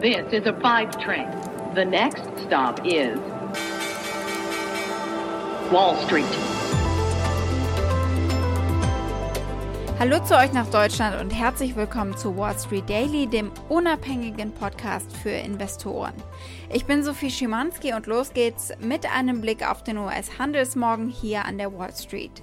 This is a five train. The next stop is Wall Street. Hallo zu euch nach Deutschland und herzlich willkommen zu Wall Street Daily, dem unabhängigen Podcast für Investoren. Ich bin Sophie Schimanski und los geht's mit einem Blick auf den US-Handelsmorgen hier an der Wall Street.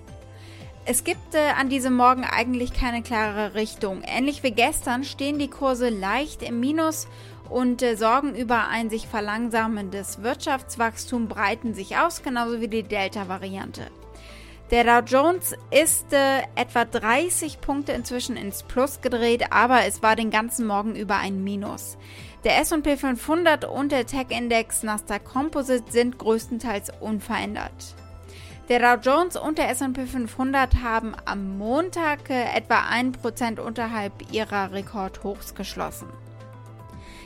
Es gibt äh, an diesem Morgen eigentlich keine klare Richtung. Ähnlich wie gestern stehen die Kurse leicht im Minus und äh, Sorgen über ein sich verlangsamendes Wirtschaftswachstum breiten sich aus, genauso wie die Delta-Variante. Der Dow Jones ist äh, etwa 30 Punkte inzwischen ins Plus gedreht, aber es war den ganzen Morgen über ein Minus. Der S&P 500 und der Tech-Index Nasdaq Composite sind größtenteils unverändert. Der Dow Jones und der S&P 500 haben am Montag äh, etwa 1% unterhalb ihrer Rekordhochs geschlossen.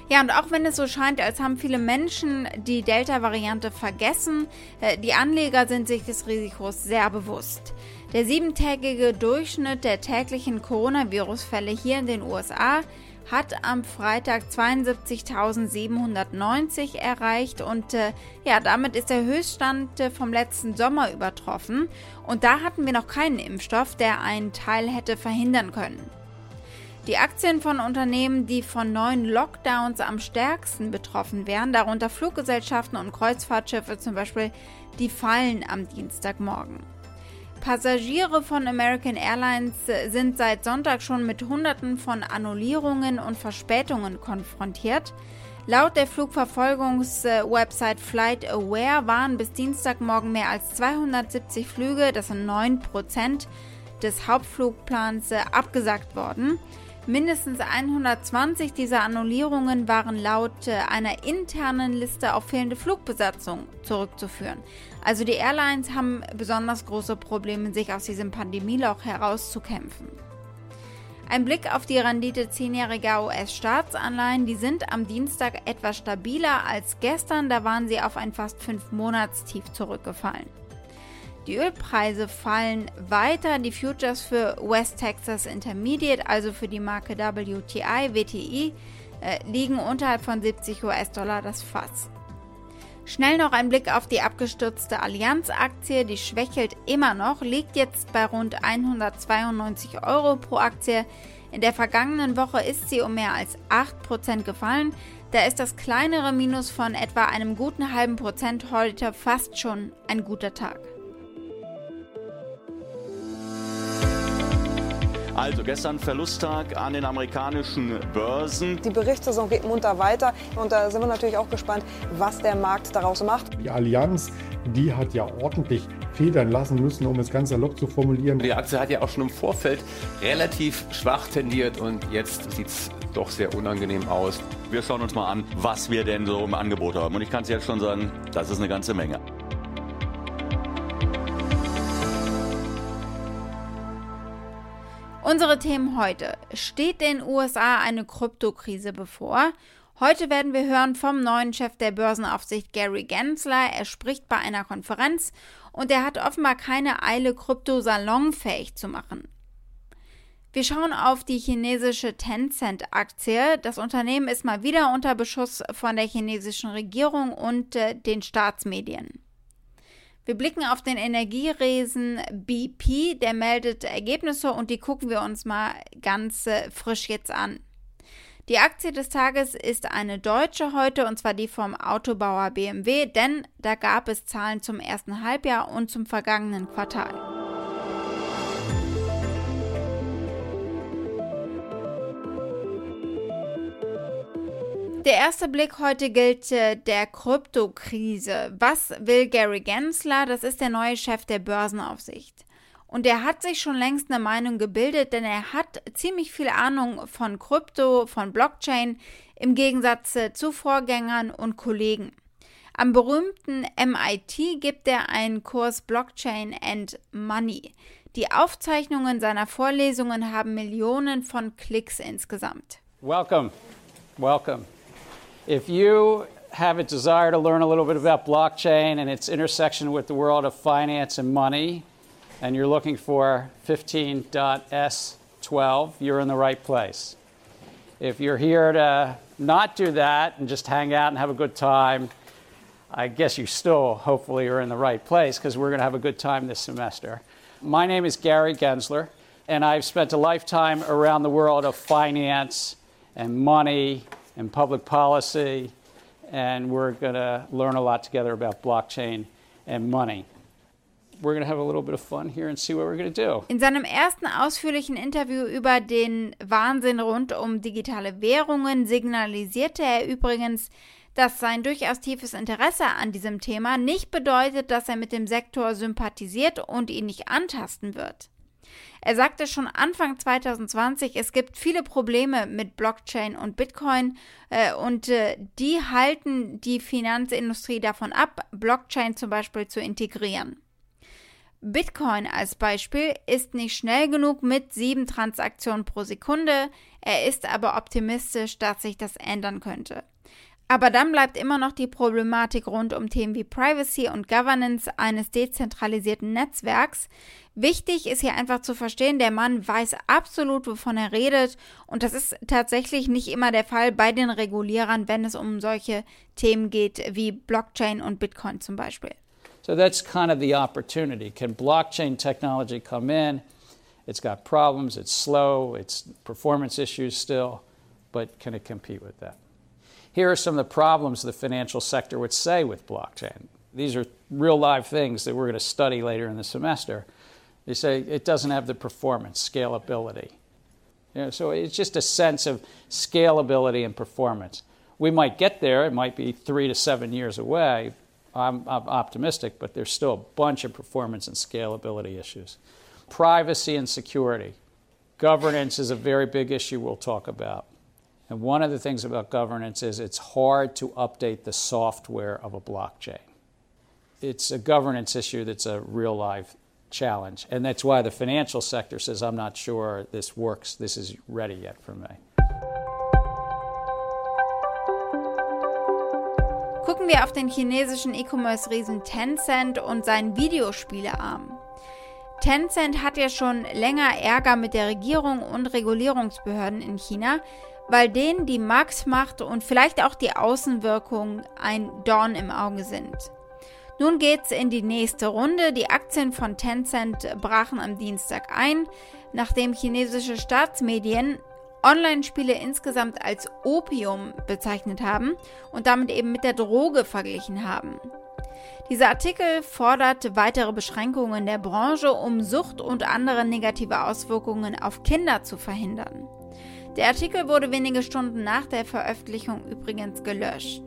Ja, und auch wenn es so scheint, als haben viele Menschen die Delta-Variante vergessen, äh, die Anleger sind sich des Risikos sehr bewusst. Der siebentägige Durchschnitt der täglichen Coronavirus-Fälle hier in den USA hat am Freitag 72.790 erreicht und äh, ja, damit ist der Höchststand äh, vom letzten Sommer übertroffen. Und da hatten wir noch keinen Impfstoff, der einen Teil hätte verhindern können. Die Aktien von Unternehmen, die von neuen Lockdowns am stärksten betroffen wären, darunter Fluggesellschaften und Kreuzfahrtschiffe zum Beispiel, die fallen am Dienstagmorgen. Passagiere von American Airlines sind seit Sonntag schon mit Hunderten von Annullierungen und Verspätungen konfrontiert. Laut der Flugverfolgungswebsite FlightAware waren bis Dienstagmorgen mehr als 270 Flüge, das sind 9% des Hauptflugplans, abgesagt worden. Mindestens 120 dieser Annullierungen waren laut äh, einer internen Liste auf fehlende Flugbesatzung zurückzuführen. Also die Airlines haben besonders große Probleme, sich aus diesem Pandemieloch herauszukämpfen. Ein Blick auf die Rendite 10-jähriger US-Staatsanleihen, die sind am Dienstag etwas stabiler als gestern, da waren sie auf ein fast 5-Monatstief zurückgefallen. Die Ölpreise fallen weiter. Die Futures für West Texas Intermediate, also für die Marke WTI, WTI, äh, liegen unterhalb von 70 US-Dollar das Fass. Schnell noch ein Blick auf die abgestürzte Allianz-Aktie. Die schwächelt immer noch, liegt jetzt bei rund 192 Euro pro Aktie. In der vergangenen Woche ist sie um mehr als 8% gefallen. Da ist das kleinere Minus von etwa einem guten halben Prozent heute fast schon ein guter Tag. Also gestern Verlusttag an den amerikanischen Börsen. Die Berichtssaison geht munter weiter und da sind wir natürlich auch gespannt, was der Markt daraus macht. Die Allianz, die hat ja ordentlich federn lassen müssen, um es ganz salopp zu formulieren. Die Aktie hat ja auch schon im Vorfeld relativ schwach tendiert und jetzt sieht es doch sehr unangenehm aus. Wir schauen uns mal an, was wir denn so im Angebot haben. Und ich kann es jetzt schon sagen, das ist eine ganze Menge. Unsere Themen heute. Steht den USA eine Kryptokrise bevor? Heute werden wir hören vom neuen Chef der Börsenaufsicht Gary Gensler. Er spricht bei einer Konferenz und er hat offenbar keine Eile, Krypto salonfähig zu machen. Wir schauen auf die chinesische Tencent-Aktie. Das Unternehmen ist mal wieder unter Beschuss von der chinesischen Regierung und äh, den Staatsmedien. Wir blicken auf den Energieresen BP, der meldet Ergebnisse und die gucken wir uns mal ganz äh, frisch jetzt an. Die Aktie des Tages ist eine deutsche heute und zwar die vom Autobauer BMW, denn da gab es Zahlen zum ersten Halbjahr und zum vergangenen Quartal. Der erste Blick heute gilt äh, der Kryptokrise. Was will Gary Gensler? Das ist der neue Chef der Börsenaufsicht. Und er hat sich schon längst eine Meinung gebildet, denn er hat ziemlich viel Ahnung von Krypto, von Blockchain, im Gegensatz äh, zu Vorgängern und Kollegen. Am berühmten MIT gibt er einen Kurs Blockchain and Money. Die Aufzeichnungen seiner Vorlesungen haben Millionen von Klicks insgesamt. Welcome. Welcome. If you have a desire to learn a little bit about blockchain and its intersection with the world of finance and money, and you're looking for 15.s12, you're in the right place. If you're here to not do that and just hang out and have a good time, I guess you still hopefully are in the right place because we're going to have a good time this semester. My name is Gary Gensler, and I've spent a lifetime around the world of finance and money and public policy, and we're going to learn a lot together about blockchain and money. We're going to have a little bit of fun here and see what we're going to do. In seinem ersten ausführlichen Interview über den Wahnsinn rund um digitale Währungen signalisierte er übrigens, dass sein durchaus tiefes Interesse an diesem Thema nicht bedeutet, dass er mit dem Sektor sympathisiert und ihn nicht antasten wird. Er sagte schon Anfang 2020, es gibt viele Probleme mit Blockchain und Bitcoin äh, und äh, die halten die Finanzindustrie davon ab, Blockchain zum Beispiel zu integrieren. Bitcoin als Beispiel ist nicht schnell genug mit sieben Transaktionen pro Sekunde. Er ist aber optimistisch, dass sich das ändern könnte. Aber dann bleibt immer noch die Problematik rund um Themen wie Privacy und Governance eines dezentralisierten Netzwerks. Wichtig ist hier einfach zu verstehen, der Mann weiß absolut, wovon er redet. Und das ist tatsächlich nicht immer der Fall bei den Regulierern, wenn es um solche Themen geht wie Blockchain und Bitcoin zum Beispiel. So that's kind of the opportunity. Can blockchain technology come in? It's got problems, it's slow, it's performance issues still, but can it compete with that? Here are some of the problems the financial sector would say with blockchain. These are real live things that we're going to study later in the semester. They say it doesn't have the performance, scalability. You know, so it's just a sense of scalability and performance. We might get there, it might be three to seven years away. I'm, I'm optimistic, but there's still a bunch of performance and scalability issues. Privacy and security. Governance is a very big issue we'll talk about. And one of the things about governance is it's hard to update the software of a blockchain. It's a governance issue that's a real life challenge. And that's why the financial sector says, I'm not sure this works, this is ready yet for me. Gucken wir auf den chinesischen E-Commerce-Riesen Tencent und seinen Videospielearm. Tencent hat ja schon länger Ärger mit der Regierung und Regulierungsbehörden in China, weil denen die Marktmacht und vielleicht auch die Außenwirkung ein Dorn im Auge sind. Nun geht's in die nächste Runde. Die Aktien von Tencent brachen am Dienstag ein, nachdem chinesische Staatsmedien Online-Spiele insgesamt als Opium bezeichnet haben und damit eben mit der Droge verglichen haben. Dieser Artikel fordert weitere Beschränkungen der Branche, um Sucht und andere negative Auswirkungen auf Kinder zu verhindern. Der Artikel wurde wenige Stunden nach der Veröffentlichung übrigens gelöscht.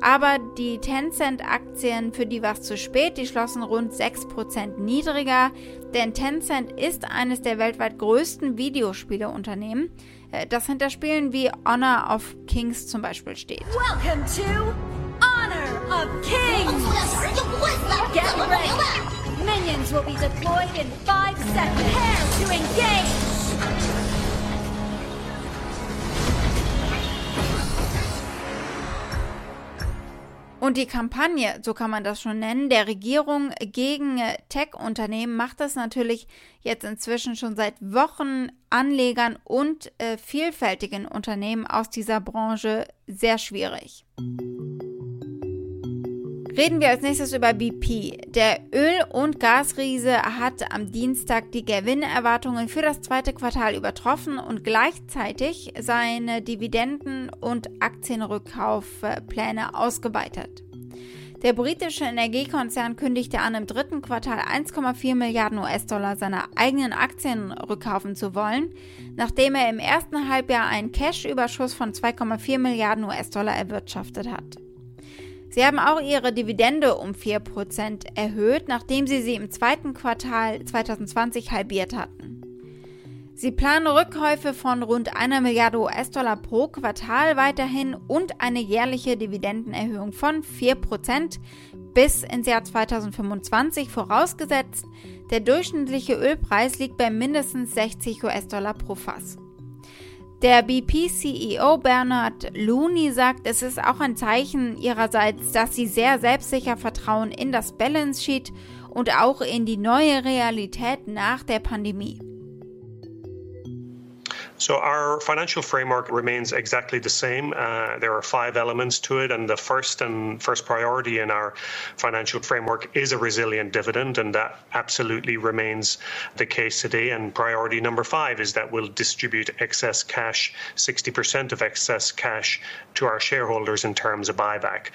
Aber die Tencent-Aktien, für die war es zu spät, die schlossen rund 6% niedriger, denn Tencent ist eines der weltweit größten Videospieleunternehmen, äh, das hinter Spielen wie Honor of Kings zum Beispiel steht. Welcome to of Kings! Get ready! Minions will be deployed in five seconds. Prepare to engage! Und die Kampagne, so kann man das schon nennen, der Regierung gegen Tech-Unternehmen macht das natürlich jetzt inzwischen schon seit Wochen Anlegern und äh, vielfältigen Unternehmen aus dieser Branche sehr schwierig. Reden wir als nächstes über BP. Der Öl- und Gasriese hat am Dienstag die Gewinnerwartungen für das zweite Quartal übertroffen und gleichzeitig seine Dividenden- und Aktienrückkaufpläne ausgeweitet. Der britische Energiekonzern kündigte an, im dritten Quartal 1,4 Milliarden US-Dollar seiner eigenen Aktien rückkaufen zu wollen, nachdem er im ersten Halbjahr einen Cash-Überschuss von 2,4 Milliarden US-Dollar erwirtschaftet hat. Sie haben auch ihre Dividende um 4% erhöht, nachdem sie sie im zweiten Quartal 2020 halbiert hatten. Sie planen Rückkäufe von rund einer Milliarde US-Dollar pro Quartal weiterhin und eine jährliche Dividendenerhöhung von 4% bis ins Jahr 2025 vorausgesetzt, der durchschnittliche Ölpreis liegt bei mindestens 60 US-Dollar pro Fass. Der BP-CEO Bernard Looney sagt, es ist auch ein Zeichen ihrerseits, dass sie sehr selbstsicher vertrauen in das Balance Sheet und auch in die neue Realität nach der Pandemie. So our financial framework remains exactly the same. Uh, there are five elements to it, and the first and first priority in our financial framework is a resilient dividend, and that absolutely remains the case today. And priority number five is that we'll distribute excess cash, 60% of excess cash, to our shareholders in terms of buyback.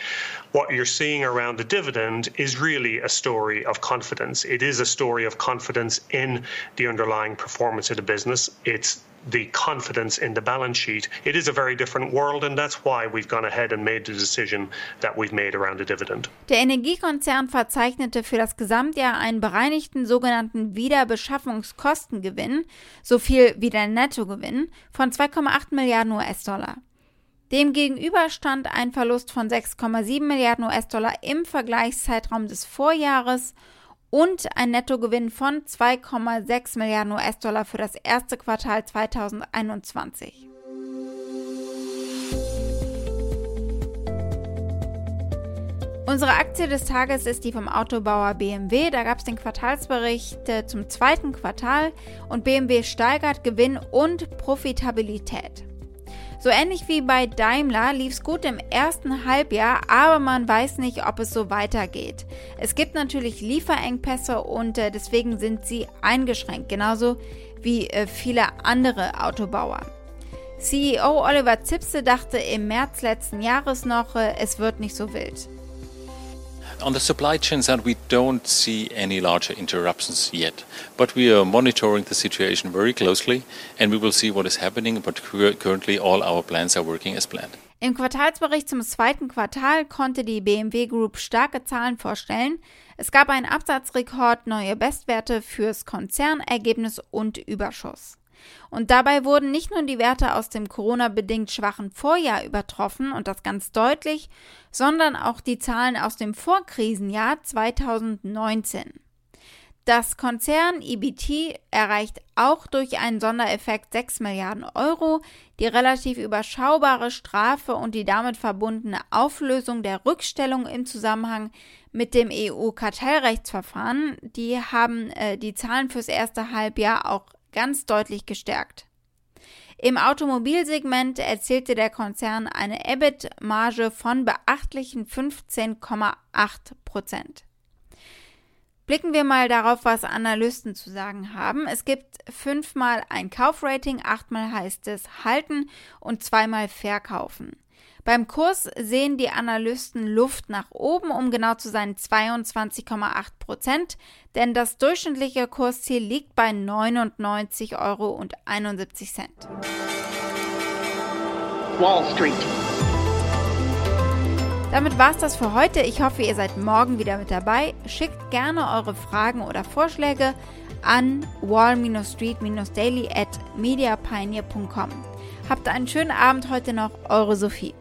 What you're seeing around the dividend is really a story of confidence. It is a story of confidence in the underlying performance of the business. It's the confidence in the balance sheet. It is a very different world, and that's why we've gone ahead and made the decision that we've made around the dividend. Der Energiekonzern verzeichnete für das Gesamtjahr einen bereinigten sogenannten Wiederbeschaffungskostengewinn, so viel wie der Nettogewinn, von 2,8 Milliarden US-Dollar. Demgegenüber stand ein Verlust von 6,7 Milliarden US-Dollar im Vergleichszeitraum des Vorjahres und ein Nettogewinn von 2,6 Milliarden US-Dollar für das erste Quartal 2021. Unsere Aktie des Tages ist die vom Autobauer BMW. Da gab es den Quartalsbericht äh, zum zweiten Quartal und BMW steigert Gewinn und Profitabilität. So ähnlich wie bei Daimler lief es gut im ersten Halbjahr, aber man weiß nicht, ob es so weitergeht. Es gibt natürlich Lieferengpässe und äh, deswegen sind sie eingeschränkt, genauso wie äh, viele andere Autobauer. CEO Oliver Zipse dachte im März letzten Jahres noch, äh, es wird nicht so wild. On the supply chain side, we don't see any larger interruptions yet, but we are monitoring the situation very closely and we will see what is happening. But currently, all our plans are working as planned. Im Quartalsbericht zum zweiten Quartal konnte die BMW Group starke Zahlen vorstellen. Es gab einen Absatzrekord, neue Bestwerte fürs Konzernergebnis und Überschuss. Und dabei wurden nicht nur die Werte aus dem Corona-bedingt schwachen Vorjahr übertroffen und das ganz deutlich, sondern auch die Zahlen aus dem Vorkrisenjahr 2019. Das Konzern EBT erreicht auch durch einen Sondereffekt 6 Milliarden Euro. Die relativ überschaubare Strafe und die damit verbundene Auflösung der Rückstellung im Zusammenhang mit dem EU-Kartellrechtsverfahren, die haben äh, die Zahlen fürs erste Halbjahr auch ganz deutlich gestärkt. Im Automobilsegment erzielte der Konzern eine EBIT-Marge von beachtlichen 15,8 Prozent. Blicken wir mal darauf, was Analysten zu sagen haben. Es gibt fünfmal ein Kaufrating, achtmal heißt es halten und zweimal verkaufen. Beim Kurs sehen die Analysten Luft nach oben, um genau zu sein 22,8 Prozent, denn das durchschnittliche Kursziel liegt bei 99,71 Euro. Wall Street. Damit war es das für heute. Ich hoffe, ihr seid morgen wieder mit dabei. Schickt gerne eure Fragen oder Vorschläge an wall-street-daily at mediapioneer.com. Habt einen schönen Abend heute noch, eure Sophie.